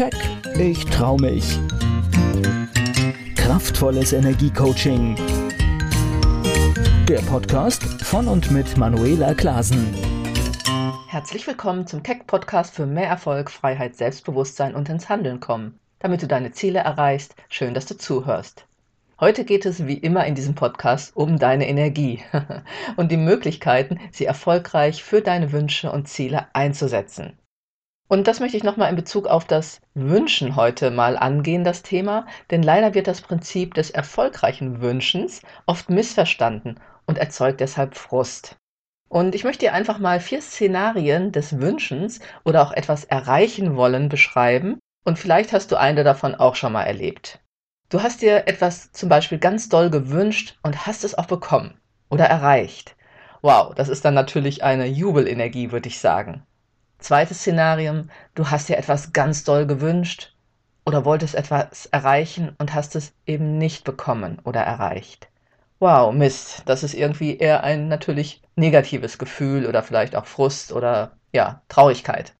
Keck, ich trau mich. Kraftvolles Energiecoaching. Der Podcast von und mit Manuela Klasen. Herzlich willkommen zum Keck Podcast für mehr Erfolg, Freiheit, Selbstbewusstsein und ins Handeln kommen. Damit du deine Ziele erreichst, schön, dass du zuhörst. Heute geht es wie immer in diesem Podcast um deine Energie und die Möglichkeiten, sie erfolgreich für deine Wünsche und Ziele einzusetzen. Und das möchte ich nochmal in Bezug auf das Wünschen heute mal angehen, das Thema, denn leider wird das Prinzip des erfolgreichen Wünschens oft missverstanden und erzeugt deshalb Frust. Und ich möchte dir einfach mal vier Szenarien des Wünschens oder auch etwas erreichen wollen beschreiben und vielleicht hast du eine davon auch schon mal erlebt. Du hast dir etwas zum Beispiel ganz doll gewünscht und hast es auch bekommen oder erreicht. Wow, das ist dann natürlich eine Jubelenergie, würde ich sagen. Zweites Szenarium, du hast dir etwas ganz doll gewünscht oder wolltest etwas erreichen und hast es eben nicht bekommen oder erreicht. Wow, Mist, das ist irgendwie eher ein natürlich negatives Gefühl oder vielleicht auch Frust oder ja, Traurigkeit.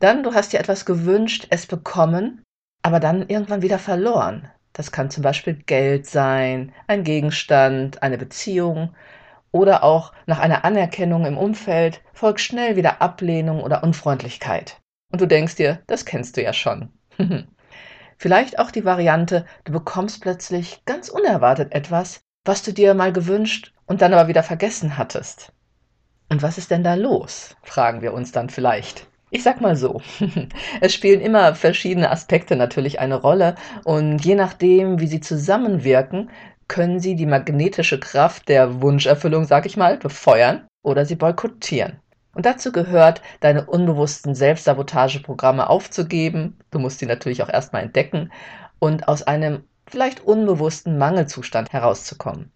Dann, du hast dir etwas gewünscht, es bekommen, aber dann irgendwann wieder verloren. Das kann zum Beispiel Geld sein, ein Gegenstand, eine Beziehung oder auch nach einer Anerkennung im Umfeld folgt schnell wieder Ablehnung oder Unfreundlichkeit. Und du denkst dir, das kennst du ja schon. Vielleicht auch die Variante, du bekommst plötzlich ganz unerwartet etwas, was du dir mal gewünscht und dann aber wieder vergessen hattest. Und was ist denn da los? fragen wir uns dann vielleicht. Ich sag mal so, es spielen immer verschiedene Aspekte natürlich eine Rolle und je nachdem, wie sie zusammenwirken, können sie die magnetische Kraft der Wunscherfüllung, sag ich mal, befeuern oder sie boykottieren. Und dazu gehört, deine unbewussten Selbstsabotageprogramme aufzugeben. Du musst sie natürlich auch erstmal entdecken und aus einem vielleicht unbewussten Mangelzustand herauszukommen.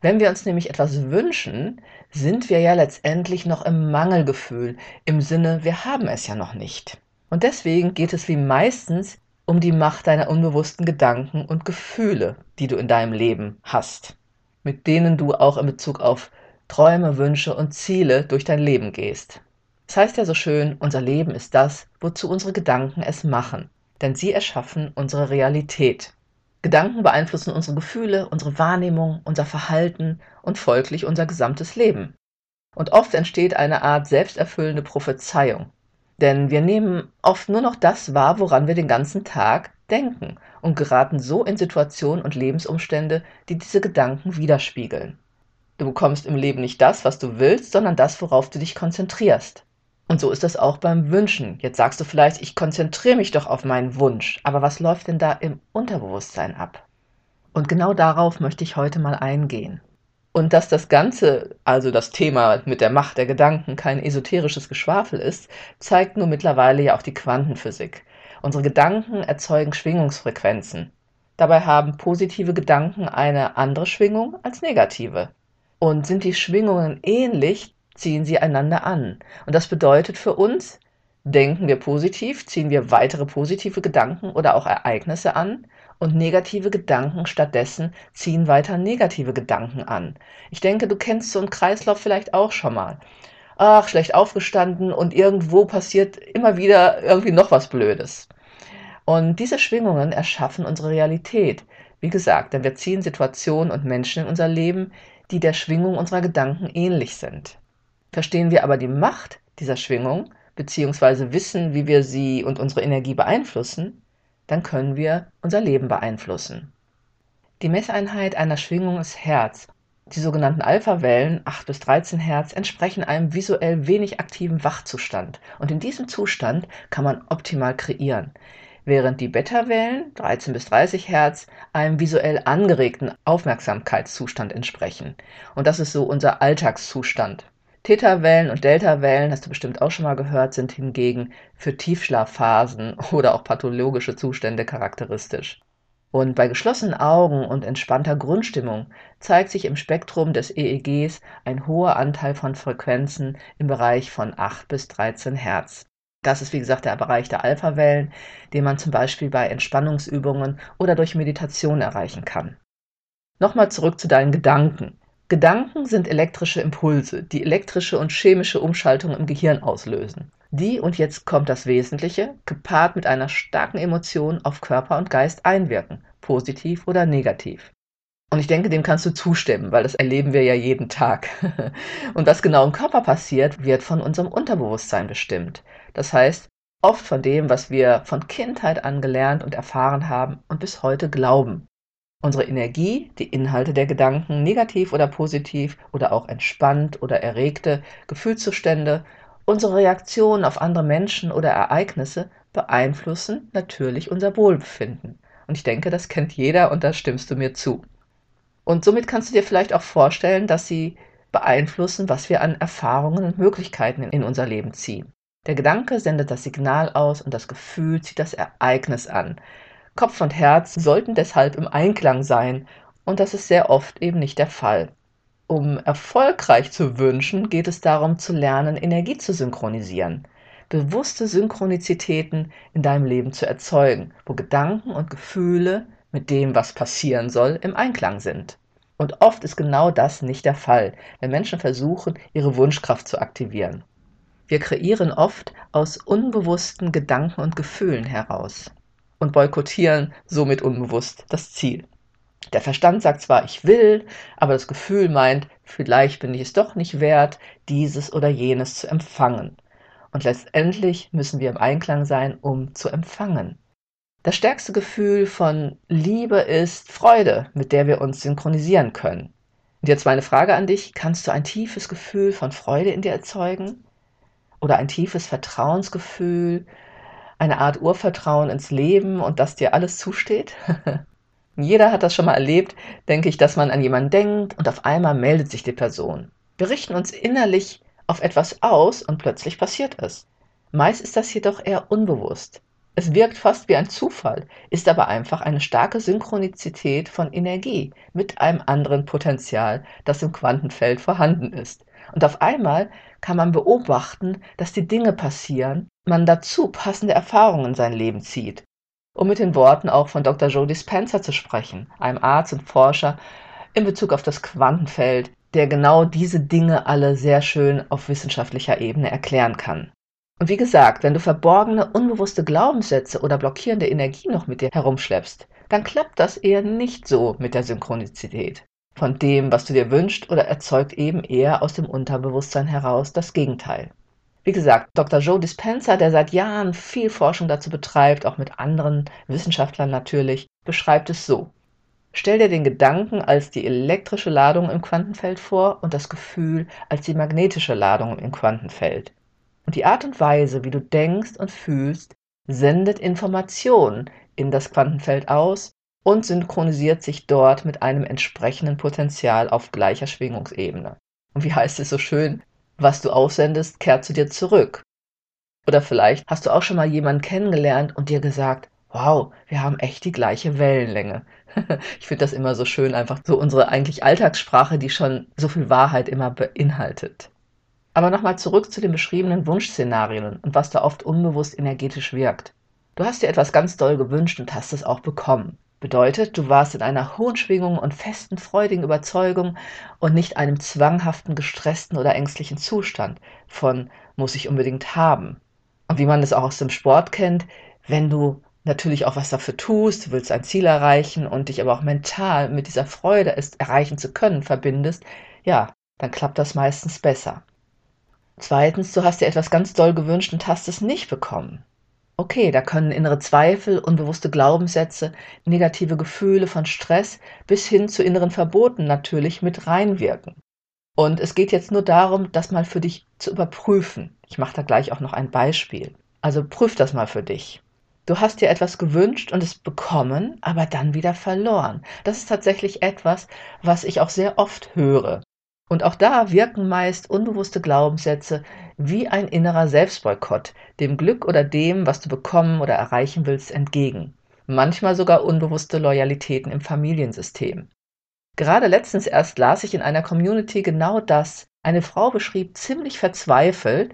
Wenn wir uns nämlich etwas wünschen, sind wir ja letztendlich noch im Mangelgefühl, im Sinne, wir haben es ja noch nicht. Und deswegen geht es wie meistens um die Macht deiner unbewussten Gedanken und Gefühle, die du in deinem Leben hast, mit denen du auch in Bezug auf Träume, Wünsche und Ziele durch dein Leben gehst. Es das heißt ja so schön, unser Leben ist das, wozu unsere Gedanken es machen, denn sie erschaffen unsere Realität. Gedanken beeinflussen unsere Gefühle, unsere Wahrnehmung, unser Verhalten und folglich unser gesamtes Leben. Und oft entsteht eine Art selbsterfüllende Prophezeiung. Denn wir nehmen oft nur noch das wahr, woran wir den ganzen Tag denken und geraten so in Situationen und Lebensumstände, die diese Gedanken widerspiegeln. Du bekommst im Leben nicht das, was du willst, sondern das, worauf du dich konzentrierst. Und so ist das auch beim Wünschen. Jetzt sagst du vielleicht, ich konzentriere mich doch auf meinen Wunsch, aber was läuft denn da im Unterbewusstsein ab? Und genau darauf möchte ich heute mal eingehen. Und dass das Ganze, also das Thema mit der Macht der Gedanken, kein esoterisches Geschwafel ist, zeigt nur mittlerweile ja auch die Quantenphysik. Unsere Gedanken erzeugen Schwingungsfrequenzen. Dabei haben positive Gedanken eine andere Schwingung als negative. Und sind die Schwingungen ähnlich, ziehen sie einander an. Und das bedeutet für uns, denken wir positiv, ziehen wir weitere positive Gedanken oder auch Ereignisse an und negative Gedanken stattdessen ziehen weiter negative Gedanken an. Ich denke, du kennst so einen Kreislauf vielleicht auch schon mal. Ach, schlecht aufgestanden und irgendwo passiert immer wieder irgendwie noch was Blödes. Und diese Schwingungen erschaffen unsere Realität. Wie gesagt, denn wir ziehen Situationen und Menschen in unser Leben, die der Schwingung unserer Gedanken ähnlich sind. Verstehen wir aber die Macht dieser Schwingung, beziehungsweise wissen, wie wir sie und unsere Energie beeinflussen, dann können wir unser Leben beeinflussen. Die Messeinheit einer Schwingung ist Herz. Die sogenannten Alpha-Wellen, 8 bis 13 Hertz, entsprechen einem visuell wenig aktiven Wachzustand. Und in diesem Zustand kann man optimal kreieren. Während die Beta-Wellen, 13 bis 30 Hertz, einem visuell angeregten Aufmerksamkeitszustand entsprechen. Und das ist so unser Alltagszustand. Theta-Wellen und Delta-Wellen, hast du bestimmt auch schon mal gehört, sind hingegen für Tiefschlafphasen oder auch pathologische Zustände charakteristisch. Und bei geschlossenen Augen und entspannter Grundstimmung zeigt sich im Spektrum des EEGs ein hoher Anteil von Frequenzen im Bereich von 8 bis 13 Hertz. Das ist wie gesagt der Bereich der Alpha-Wellen, den man zum Beispiel bei Entspannungsübungen oder durch Meditation erreichen kann. Nochmal zurück zu deinen Gedanken. Gedanken sind elektrische Impulse, die elektrische und chemische Umschaltungen im Gehirn auslösen. die, und jetzt kommt das Wesentliche, gepaart mit einer starken Emotion auf Körper und Geist einwirken, positiv oder negativ. Und ich denke, dem kannst du zustimmen, weil das erleben wir ja jeden Tag. Und was genau im Körper passiert, wird von unserem Unterbewusstsein bestimmt. Das heißt, oft von dem, was wir von Kindheit an gelernt und erfahren haben und bis heute glauben. Unsere Energie, die Inhalte der Gedanken, negativ oder positiv oder auch entspannt oder erregte Gefühlszustände, unsere Reaktionen auf andere Menschen oder Ereignisse beeinflussen natürlich unser Wohlbefinden. Und ich denke, das kennt jeder und da stimmst du mir zu. Und somit kannst du dir vielleicht auch vorstellen, dass sie beeinflussen, was wir an Erfahrungen und Möglichkeiten in unser Leben ziehen. Der Gedanke sendet das Signal aus und das Gefühl zieht das Ereignis an. Kopf und Herz sollten deshalb im Einklang sein und das ist sehr oft eben nicht der Fall. Um erfolgreich zu wünschen, geht es darum zu lernen, Energie zu synchronisieren, bewusste Synchronizitäten in deinem Leben zu erzeugen, wo Gedanken und Gefühle mit dem, was passieren soll, im Einklang sind. Und oft ist genau das nicht der Fall, wenn Menschen versuchen, ihre Wunschkraft zu aktivieren. Wir kreieren oft aus unbewussten Gedanken und Gefühlen heraus und boykottieren somit unbewusst das Ziel. Der Verstand sagt zwar, ich will, aber das Gefühl meint, vielleicht bin ich es doch nicht wert, dieses oder jenes zu empfangen. Und letztendlich müssen wir im Einklang sein, um zu empfangen. Das stärkste Gefühl von Liebe ist Freude, mit der wir uns synchronisieren können. Und jetzt meine Frage an dich, kannst du ein tiefes Gefühl von Freude in dir erzeugen? Oder ein tiefes Vertrauensgefühl, eine Art Urvertrauen ins Leben und dass dir alles zusteht? Jeder hat das schon mal erlebt, denke ich, dass man an jemanden denkt und auf einmal meldet sich die Person. Wir richten uns innerlich auf etwas aus und plötzlich passiert es. Meist ist das jedoch eher unbewusst. Es wirkt fast wie ein Zufall, ist aber einfach eine starke Synchronizität von Energie mit einem anderen Potenzial, das im Quantenfeld vorhanden ist. Und auf einmal kann man beobachten, dass die Dinge passieren, man dazu passende Erfahrungen in sein Leben zieht. Um mit den Worten auch von Dr. Joe Dispenza zu sprechen, einem Arzt und Forscher in Bezug auf das Quantenfeld, der genau diese Dinge alle sehr schön auf wissenschaftlicher Ebene erklären kann. Und wie gesagt, wenn du verborgene, unbewusste Glaubenssätze oder blockierende Energie noch mit dir herumschleppst, dann klappt das eher nicht so mit der Synchronizität von dem, was du dir wünschst, oder erzeugt eben eher aus dem Unterbewusstsein heraus das Gegenteil. Wie gesagt, Dr. Joe Dispenza, der seit Jahren viel Forschung dazu betreibt, auch mit anderen Wissenschaftlern natürlich, beschreibt es so. Stell dir den Gedanken als die elektrische Ladung im Quantenfeld vor und das Gefühl als die magnetische Ladung im Quantenfeld. Und die Art und Weise, wie du denkst und fühlst, sendet Informationen in das Quantenfeld aus und synchronisiert sich dort mit einem entsprechenden Potenzial auf gleicher Schwingungsebene. Und wie heißt es so schön, was du aussendest, kehrt zu dir zurück. Oder vielleicht hast du auch schon mal jemanden kennengelernt und dir gesagt, wow, wir haben echt die gleiche Wellenlänge. ich finde das immer so schön, einfach so unsere eigentlich Alltagssprache, die schon so viel Wahrheit immer beinhaltet. Aber nochmal zurück zu den beschriebenen Wunschszenarien und was da oft unbewusst energetisch wirkt. Du hast dir etwas ganz doll gewünscht und hast es auch bekommen. Bedeutet, du warst in einer hohen Schwingung und festen, freudigen Überzeugung und nicht einem zwanghaften, gestressten oder ängstlichen Zustand von muss ich unbedingt haben. Und wie man es auch aus dem Sport kennt, wenn du natürlich auch was dafür tust, du willst ein Ziel erreichen und dich aber auch mental mit dieser Freude, es erreichen zu können, verbindest, ja, dann klappt das meistens besser. Zweitens, du hast dir etwas ganz doll gewünscht und hast es nicht bekommen. Okay, da können innere Zweifel, unbewusste Glaubenssätze, negative Gefühle von Stress bis hin zu inneren Verboten natürlich mit reinwirken. Und es geht jetzt nur darum, das mal für dich zu überprüfen. Ich mache da gleich auch noch ein Beispiel. Also prüf das mal für dich. Du hast dir etwas gewünscht und es bekommen, aber dann wieder verloren. Das ist tatsächlich etwas, was ich auch sehr oft höre. Und auch da wirken meist unbewusste Glaubenssätze wie ein innerer Selbstboykott dem Glück oder dem, was du bekommen oder erreichen willst, entgegen. Manchmal sogar unbewusste Loyalitäten im Familiensystem. Gerade letztens erst las ich in einer Community genau das. Eine Frau beschrieb ziemlich verzweifelt,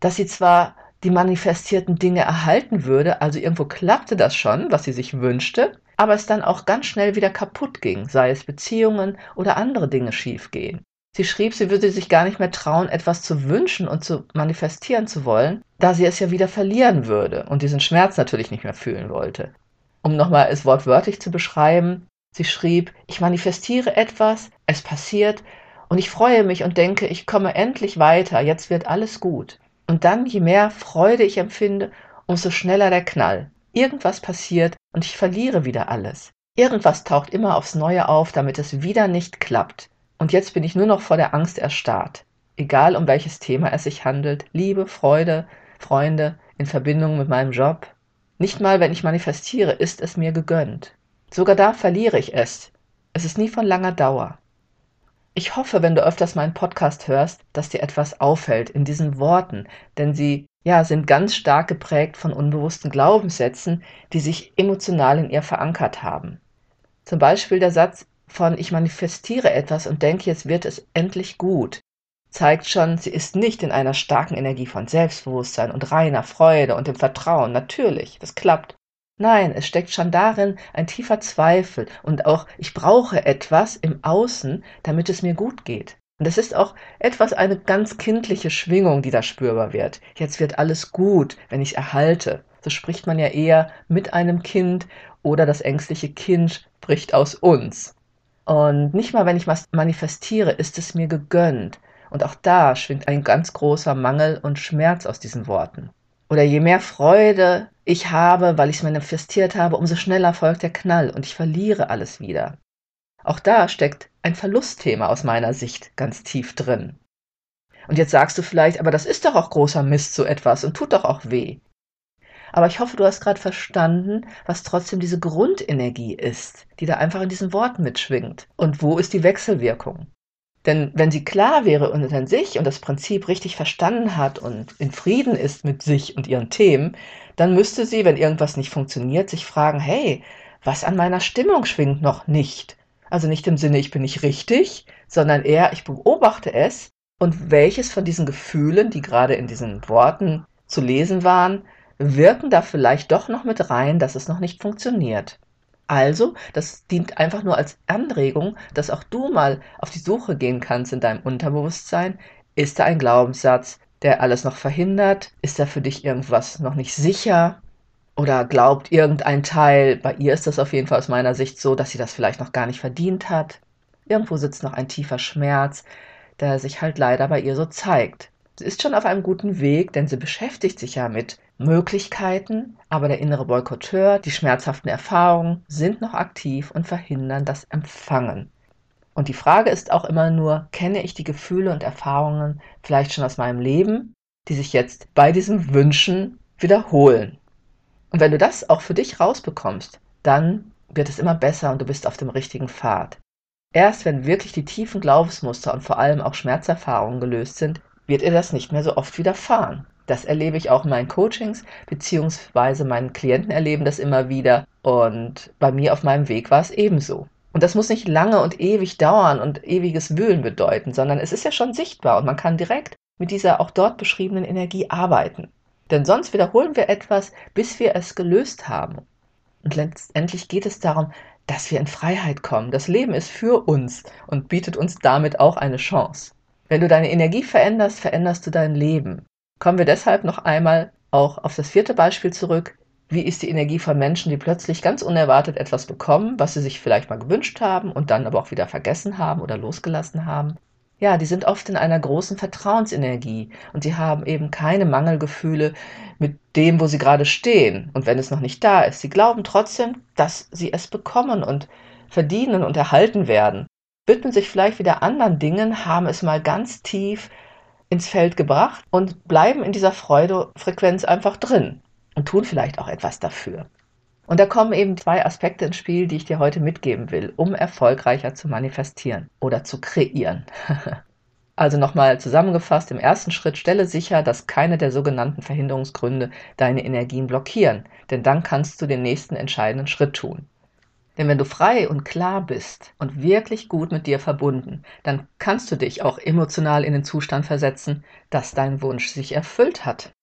dass sie zwar die manifestierten Dinge erhalten würde, also irgendwo klappte das schon, was sie sich wünschte, aber es dann auch ganz schnell wieder kaputt ging, sei es Beziehungen oder andere Dinge schiefgehen. Sie schrieb, sie würde sich gar nicht mehr trauen, etwas zu wünschen und zu manifestieren zu wollen, da sie es ja wieder verlieren würde und diesen Schmerz natürlich nicht mehr fühlen wollte. Um nochmal es wortwörtlich zu beschreiben, sie schrieb, ich manifestiere etwas, es passiert und ich freue mich und denke, ich komme endlich weiter, jetzt wird alles gut. Und dann, je mehr Freude ich empfinde, umso schneller der Knall. Irgendwas passiert und ich verliere wieder alles. Irgendwas taucht immer aufs Neue auf, damit es wieder nicht klappt. Und jetzt bin ich nur noch vor der Angst erstarrt. Egal um welches Thema es sich handelt, Liebe, Freude, Freunde, in Verbindung mit meinem Job. Nicht mal, wenn ich manifestiere, ist es mir gegönnt. Sogar da verliere ich es. Es ist nie von langer Dauer. Ich hoffe, wenn du öfters meinen Podcast hörst, dass dir etwas auffällt in diesen Worten, denn sie ja, sind ganz stark geprägt von unbewussten Glaubenssätzen, die sich emotional in ihr verankert haben. Zum Beispiel der Satz, von ich manifestiere etwas und denke, jetzt wird es endlich gut, zeigt schon, sie ist nicht in einer starken Energie von Selbstbewusstsein und reiner Freude und dem Vertrauen. Natürlich, das klappt. Nein, es steckt schon darin ein tiefer Zweifel und auch ich brauche etwas im Außen, damit es mir gut geht. Und es ist auch etwas eine ganz kindliche Schwingung, die da spürbar wird. Jetzt wird alles gut, wenn ich erhalte. So spricht man ja eher mit einem Kind oder das ängstliche Kind spricht aus uns. Und nicht mal, wenn ich was manifestiere, ist es mir gegönnt. Und auch da schwingt ein ganz großer Mangel und Schmerz aus diesen Worten. Oder je mehr Freude ich habe, weil ich es manifestiert habe, umso schneller folgt der Knall und ich verliere alles wieder. Auch da steckt ein Verlustthema aus meiner Sicht ganz tief drin. Und jetzt sagst du vielleicht, aber das ist doch auch großer Mist so etwas und tut doch auch weh. Aber ich hoffe, du hast gerade verstanden, was trotzdem diese Grundenergie ist, die da einfach in diesen Worten mitschwingt. Und wo ist die Wechselwirkung? Denn wenn sie klar wäre und in sich und das Prinzip richtig verstanden hat und in Frieden ist mit sich und ihren Themen, dann müsste sie, wenn irgendwas nicht funktioniert, sich fragen, hey, was an meiner Stimmung schwingt noch nicht? Also nicht im Sinne, ich bin nicht richtig, sondern eher, ich beobachte es und welches von diesen Gefühlen, die gerade in diesen Worten zu lesen waren, wirken da vielleicht doch noch mit rein, dass es noch nicht funktioniert. Also, das dient einfach nur als Anregung, dass auch du mal auf die Suche gehen kannst in deinem Unterbewusstsein. Ist da ein Glaubenssatz, der alles noch verhindert? Ist da für dich irgendwas noch nicht sicher? Oder glaubt irgendein Teil, bei ihr ist das auf jeden Fall aus meiner Sicht so, dass sie das vielleicht noch gar nicht verdient hat? Irgendwo sitzt noch ein tiefer Schmerz, der sich halt leider bei ihr so zeigt. Ist schon auf einem guten Weg, denn sie beschäftigt sich ja mit Möglichkeiten, aber der innere Boykotteur, die schmerzhaften Erfahrungen sind noch aktiv und verhindern das Empfangen. Und die Frage ist auch immer nur, kenne ich die Gefühle und Erfahrungen vielleicht schon aus meinem Leben, die sich jetzt bei diesem Wünschen wiederholen? Und wenn du das auch für dich rausbekommst, dann wird es immer besser und du bist auf dem richtigen Pfad. Erst wenn wirklich die tiefen Glaubensmuster und vor allem auch Schmerzerfahrungen gelöst sind, wird ihr das nicht mehr so oft widerfahren. Das erlebe ich auch in meinen Coachings, beziehungsweise meinen Klienten erleben das immer wieder. Und bei mir auf meinem Weg war es ebenso. Und das muss nicht lange und ewig dauern und ewiges Wühlen bedeuten, sondern es ist ja schon sichtbar und man kann direkt mit dieser auch dort beschriebenen Energie arbeiten. Denn sonst wiederholen wir etwas, bis wir es gelöst haben. Und letztendlich geht es darum, dass wir in Freiheit kommen. Das Leben ist für uns und bietet uns damit auch eine Chance. Wenn du deine Energie veränderst, veränderst du dein Leben. Kommen wir deshalb noch einmal auch auf das vierte Beispiel zurück. Wie ist die Energie von Menschen, die plötzlich ganz unerwartet etwas bekommen, was sie sich vielleicht mal gewünscht haben und dann aber auch wieder vergessen haben oder losgelassen haben? Ja, die sind oft in einer großen Vertrauensenergie und sie haben eben keine Mangelgefühle mit dem, wo sie gerade stehen. Und wenn es noch nicht da ist, sie glauben trotzdem, dass sie es bekommen und verdienen und erhalten werden. Widmen sich vielleicht wieder anderen Dingen, haben es mal ganz tief ins Feld gebracht und bleiben in dieser Freudefrequenz einfach drin und tun vielleicht auch etwas dafür. Und da kommen eben zwei Aspekte ins Spiel, die ich dir heute mitgeben will, um erfolgreicher zu manifestieren oder zu kreieren. also nochmal zusammengefasst, im ersten Schritt stelle sicher, dass keine der sogenannten Verhinderungsgründe deine Energien blockieren, denn dann kannst du den nächsten entscheidenden Schritt tun. Denn wenn du frei und klar bist und wirklich gut mit dir verbunden, dann kannst du dich auch emotional in den Zustand versetzen, dass dein Wunsch sich erfüllt hat.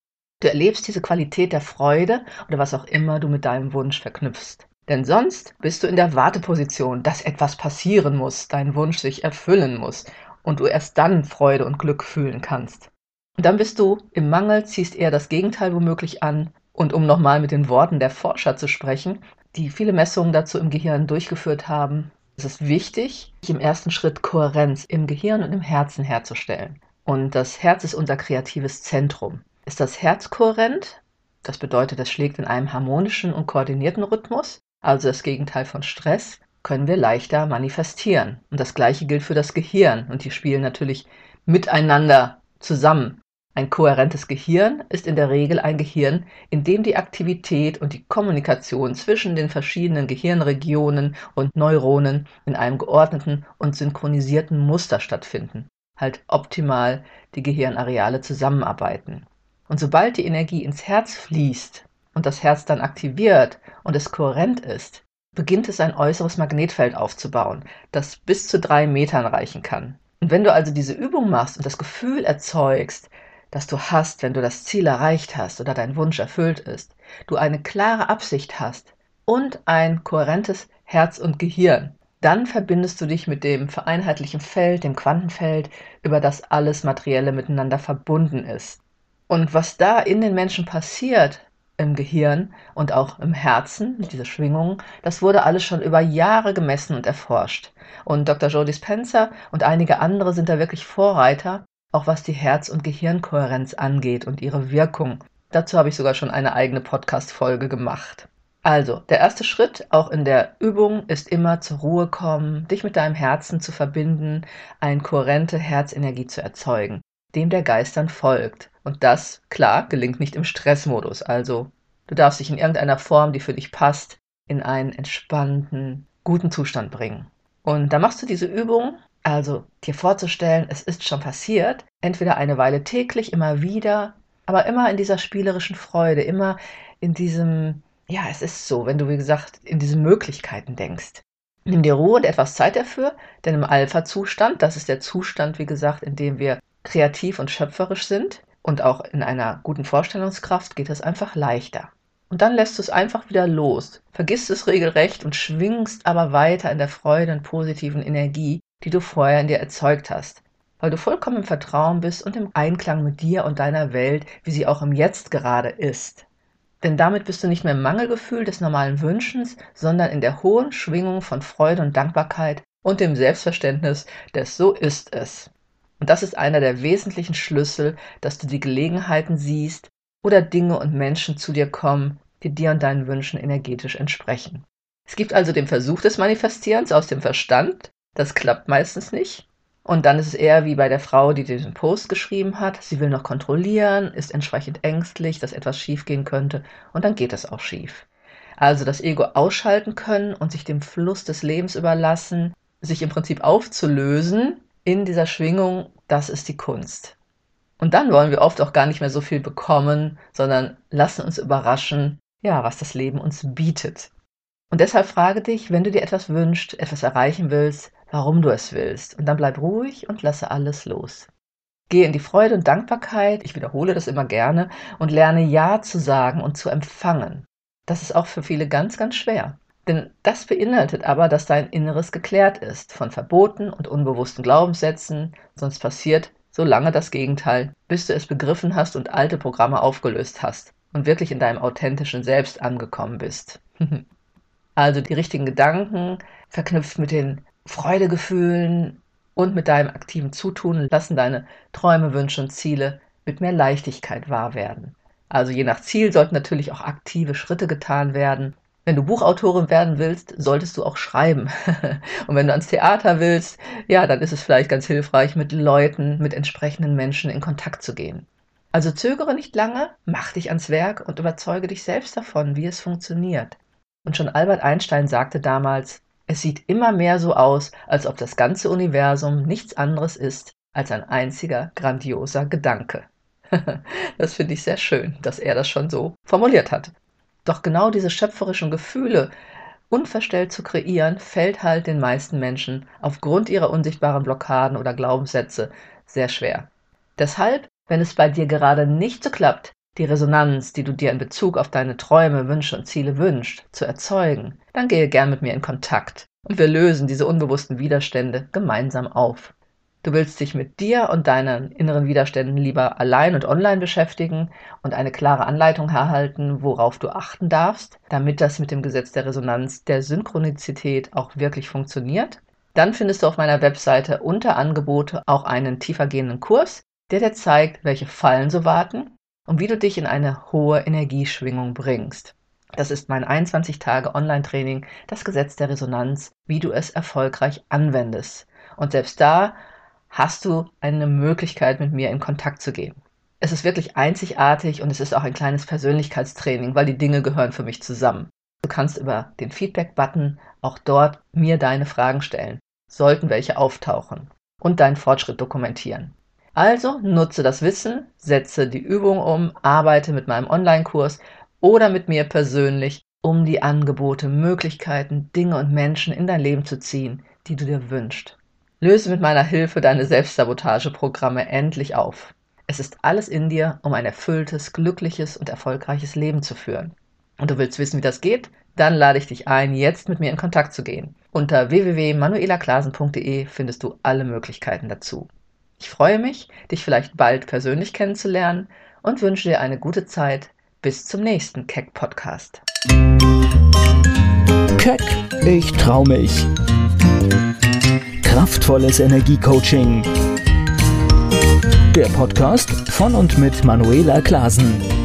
Du erlebst diese Qualität der Freude oder was auch immer du mit deinem Wunsch verknüpfst. Denn sonst bist du in der Warteposition, dass etwas passieren muss, dein Wunsch sich erfüllen muss. und du erst dann Freude und Glück fühlen kannst. Und dann bist du im Mangel, ziehst eher das Gegenteil womöglich an. Und um nochmal mit den Worten der Forscher zu sprechen, die viele Messungen dazu im Gehirn durchgeführt haben, ist es wichtig, im ersten Schritt Kohärenz im Gehirn und im Herzen herzustellen. Und das Herz ist unser kreatives Zentrum. Ist das Herz kohärent? Das bedeutet, es schlägt in einem harmonischen und koordinierten Rhythmus, also das Gegenteil von Stress, können wir leichter manifestieren. Und das gleiche gilt für das Gehirn. Und die spielen natürlich miteinander zusammen. Ein kohärentes Gehirn ist in der Regel ein Gehirn, in dem die Aktivität und die Kommunikation zwischen den verschiedenen Gehirnregionen und Neuronen in einem geordneten und synchronisierten Muster stattfinden, halt optimal die Gehirnareale zusammenarbeiten. Und sobald die Energie ins Herz fließt und das Herz dann aktiviert und es kohärent ist, beginnt es ein äußeres Magnetfeld aufzubauen, das bis zu drei Metern reichen kann. Und wenn du also diese Übung machst und das Gefühl erzeugst, das du hast, wenn du das Ziel erreicht hast oder dein Wunsch erfüllt ist, du eine klare Absicht hast und ein kohärentes Herz und Gehirn, dann verbindest du dich mit dem vereinheitlichen Feld, dem Quantenfeld, über das alles Materielle miteinander verbunden ist. Und was da in den Menschen passiert, im Gehirn und auch im Herzen, diese Schwingungen, das wurde alles schon über Jahre gemessen und erforscht. Und Dr. Joe Dispenza und einige andere sind da wirklich Vorreiter, auch was die Herz- und Gehirnkohärenz angeht und ihre Wirkung. Dazu habe ich sogar schon eine eigene Podcast-Folge gemacht. Also, der erste Schritt auch in der Übung ist immer zur Ruhe kommen, dich mit deinem Herzen zu verbinden, eine kohärente Herzenergie zu erzeugen, dem der Geist dann folgt. Und das, klar, gelingt nicht im Stressmodus. Also, du darfst dich in irgendeiner Form, die für dich passt, in einen entspannten, guten Zustand bringen. Und da machst du diese Übung, also dir vorzustellen, es ist schon passiert, entweder eine Weile täglich, immer wieder, aber immer in dieser spielerischen Freude, immer in diesem, ja, es ist so, wenn du, wie gesagt, in diese Möglichkeiten denkst. Nimm dir Ruhe und etwas Zeit dafür, denn im Alpha-Zustand, das ist der Zustand, wie gesagt, in dem wir kreativ und schöpferisch sind, und auch in einer guten Vorstellungskraft geht es einfach leichter. Und dann lässt du es einfach wieder los, vergisst es regelrecht und schwingst aber weiter in der Freude und positiven Energie, die du vorher in dir erzeugt hast, weil du vollkommen im Vertrauen bist und im Einklang mit dir und deiner Welt, wie sie auch im Jetzt gerade ist. Denn damit bist du nicht mehr im Mangelgefühl des normalen Wünschens, sondern in der hohen Schwingung von Freude und Dankbarkeit und dem Selbstverständnis des So ist es. Und das ist einer der wesentlichen Schlüssel, dass du die Gelegenheiten siehst oder Dinge und Menschen zu dir kommen, die dir und deinen Wünschen energetisch entsprechen. Es gibt also den Versuch des Manifestierens aus dem Verstand. Das klappt meistens nicht. Und dann ist es eher wie bei der Frau, die diesen Post geschrieben hat. Sie will noch kontrollieren, ist entsprechend ängstlich, dass etwas schiefgehen könnte. Und dann geht es auch schief. Also das Ego ausschalten können und sich dem Fluss des Lebens überlassen, sich im Prinzip aufzulösen in dieser Schwingung, das ist die Kunst. Und dann wollen wir oft auch gar nicht mehr so viel bekommen, sondern lassen uns überraschen, ja, was das Leben uns bietet. Und deshalb frage dich, wenn du dir etwas wünschst, etwas erreichen willst, warum du es willst. Und dann bleib ruhig und lasse alles los. Gehe in die Freude und Dankbarkeit, ich wiederhole das immer gerne, und lerne Ja zu sagen und zu empfangen. Das ist auch für viele ganz, ganz schwer. Denn das beinhaltet aber, dass dein Inneres geklärt ist von Verboten und unbewussten Glaubenssätzen, sonst passiert so lange das Gegenteil, bis du es begriffen hast und alte Programme aufgelöst hast und wirklich in deinem authentischen Selbst angekommen bist. also die richtigen Gedanken, verknüpft mit den Freudegefühlen und mit deinem aktiven Zutun, lassen deine Träume, Wünsche und Ziele mit mehr Leichtigkeit wahr werden. Also je nach Ziel sollten natürlich auch aktive Schritte getan werden wenn du Buchautorin werden willst, solltest du auch schreiben. Und wenn du ans Theater willst, ja, dann ist es vielleicht ganz hilfreich, mit Leuten, mit entsprechenden Menschen in Kontakt zu gehen. Also zögere nicht lange, mach dich ans Werk und überzeuge dich selbst davon, wie es funktioniert. Und schon Albert Einstein sagte damals, es sieht immer mehr so aus, als ob das ganze Universum nichts anderes ist als ein einziger grandioser Gedanke. das finde ich sehr schön, dass er das schon so formuliert hat. Doch genau diese schöpferischen Gefühle unverstellt zu kreieren, fällt halt den meisten Menschen aufgrund ihrer unsichtbaren Blockaden oder Glaubenssätze sehr schwer. Deshalb, wenn es bei dir gerade nicht so klappt, die Resonanz, die du dir in Bezug auf deine Träume, Wünsche und Ziele wünschst, zu erzeugen, dann gehe gern mit mir in Kontakt und wir lösen diese unbewussten Widerstände gemeinsam auf. Du willst dich mit dir und deinen inneren Widerständen lieber allein und online beschäftigen und eine klare Anleitung erhalten, worauf du achten darfst, damit das mit dem Gesetz der Resonanz der Synchronizität auch wirklich funktioniert. Dann findest du auf meiner Webseite unter Angebote auch einen tiefergehenden Kurs, der dir zeigt, welche Fallen so warten und wie du dich in eine hohe Energieschwingung bringst. Das ist mein 21 Tage Online-Training, das Gesetz der Resonanz, wie du es erfolgreich anwendest. Und selbst da hast du eine Möglichkeit, mit mir in Kontakt zu gehen. Es ist wirklich einzigartig und es ist auch ein kleines Persönlichkeitstraining, weil die Dinge gehören für mich zusammen. Du kannst über den Feedback-Button auch dort mir deine Fragen stellen, sollten welche auftauchen, und deinen Fortschritt dokumentieren. Also nutze das Wissen, setze die Übung um, arbeite mit meinem Online-Kurs oder mit mir persönlich, um die Angebote, Möglichkeiten, Dinge und Menschen in dein Leben zu ziehen, die du dir wünschst. Löse mit meiner Hilfe deine Selbstsabotageprogramme endlich auf. Es ist alles in dir, um ein erfülltes, glückliches und erfolgreiches Leben zu führen. Und du willst wissen, wie das geht? Dann lade ich dich ein, jetzt mit mir in Kontakt zu gehen. Unter www.manuelaklasen.de findest du alle Möglichkeiten dazu. Ich freue mich, dich vielleicht bald persönlich kennenzulernen und wünsche dir eine gute Zeit. Bis zum nächsten Keck Podcast. Keck, ich trau mich Kraftvolles Energiecoaching. Der Podcast von und mit Manuela Klasen.